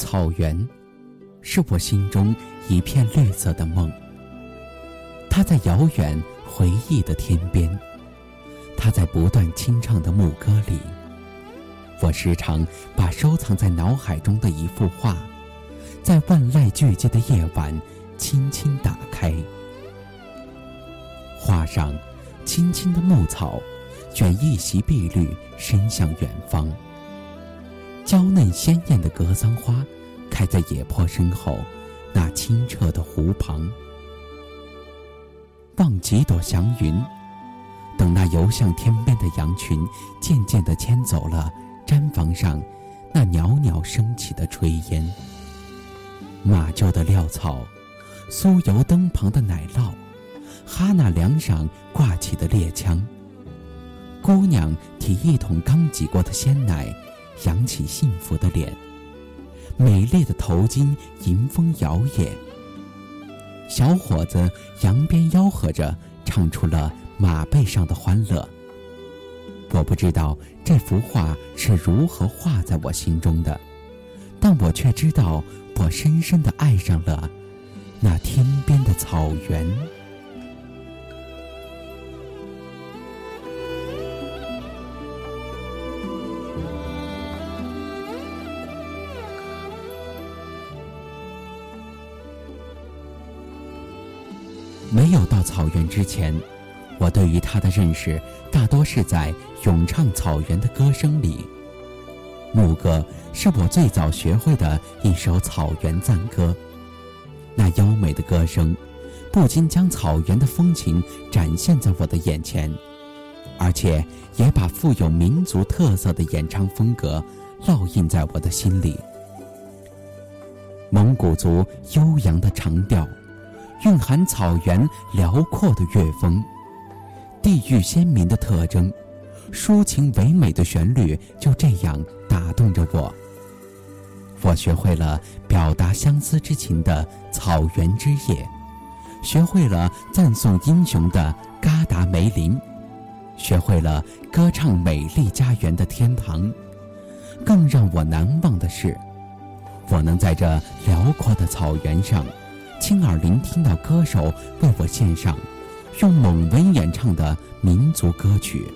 草原，是我心中一片绿色的梦。它在遥远回忆的天边，它在不断清唱的牧歌里。我时常把收藏在脑海中的一幅画，在万籁俱寂的夜晚，轻轻打开。画上，青青的牧草，卷一袭碧绿，伸向远方。娇嫩鲜艳的格桑花，开在野坡身后，那清澈的湖旁。望几朵祥云，等那游向天边的羊群渐渐地牵走了毡房上那袅袅升起的炊烟。马厩的料草，酥油灯旁的奶酪，哈那梁上挂起的猎枪。姑娘提一桶刚挤过的鲜奶。扬起幸福的脸，美丽的头巾迎风摇曳。小伙子扬鞭吆喝着，唱出了马背上的欢乐。我不知道这幅画是如何画在我心中的，但我却知道，我深深的爱上了那天边的草原。没有到草原之前，我对于它的认识大多是在咏唱草原的歌声里。牧歌是我最早学会的一首草原赞歌，那优美的歌声不仅将草原的风情展现在我的眼前，而且也把富有民族特色的演唱风格烙印在我的心里。蒙古族悠扬的长调。蕴含草原辽阔的乐风，地域鲜明的特征，抒情唯美的旋律就这样打动着我。我学会了表达相思之情的草原之夜，学会了赞颂英雄的嘎达梅林，学会了歌唱美丽家园的天堂。更让我难忘的是，我能在这辽阔的草原上。亲耳聆听到歌手为我献上用蒙文演唱的民族歌曲，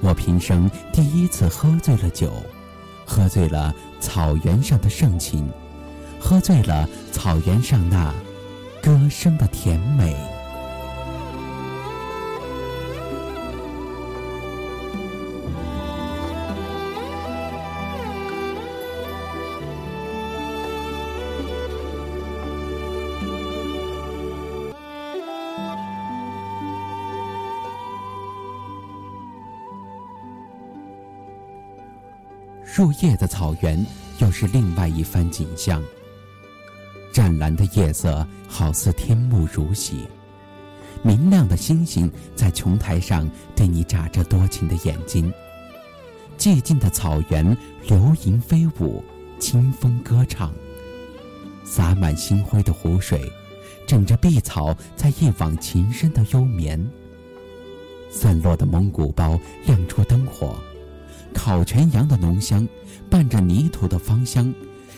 我平生第一次喝醉了酒，喝醉了草原上的盛情，喝醉了草原上那歌声的甜美。入夜的草原，又是另外一番景象。湛蓝的夜色好似天幕如洗，明亮的星星在琼台上对你眨着多情的眼睛。寂静的草原，流萤飞舞，清风歌唱。洒满星辉的湖水，枕着碧草，在一往情深的幽眠。散落的蒙古包亮出灯火。烤全羊的浓香，伴着泥土的芳香，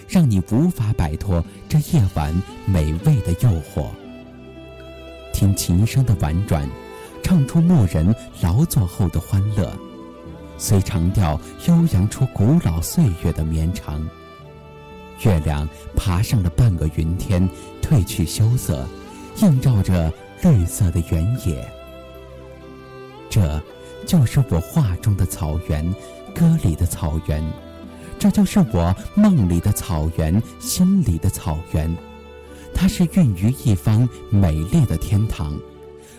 让你无法摆脱这夜晚美味的诱惑。听琴声的婉转，唱出牧人劳作后的欢乐，随长调悠扬出古老岁月的绵长。月亮爬上了半个云天，褪去羞涩，映照着绿色的原野。这，就是我画中的草原。歌里的草原，这就是我梦里的草原，心里的草原。它是孕育一方美丽的天堂，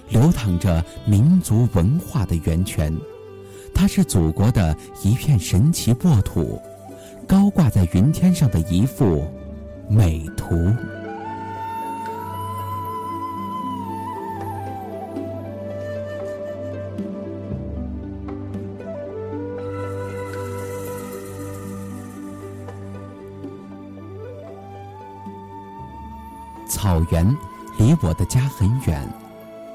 流淌着民族文化的源泉。它是祖国的一片神奇沃土，高挂在云天上的一幅美图。草原离我的家很远，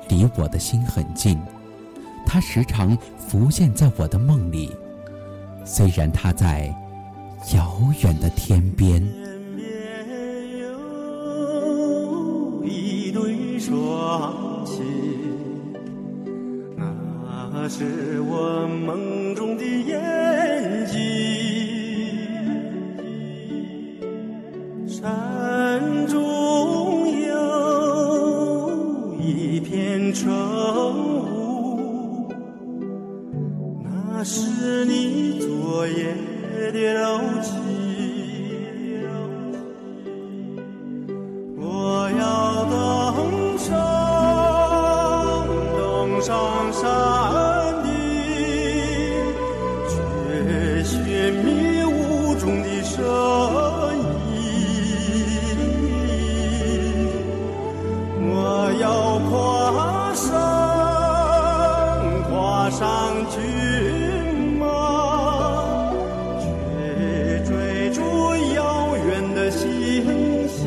离我的心很近。它时常浮现在我的梦里，虽然它在遥远的天边。边有一对双亲，那是我梦中的眼睛。晨雾，那是你昨夜的柔情。我要登上，登上山顶，却寻觅雾中的身影。我要跨身跨上骏马，去追逐遥远的星星。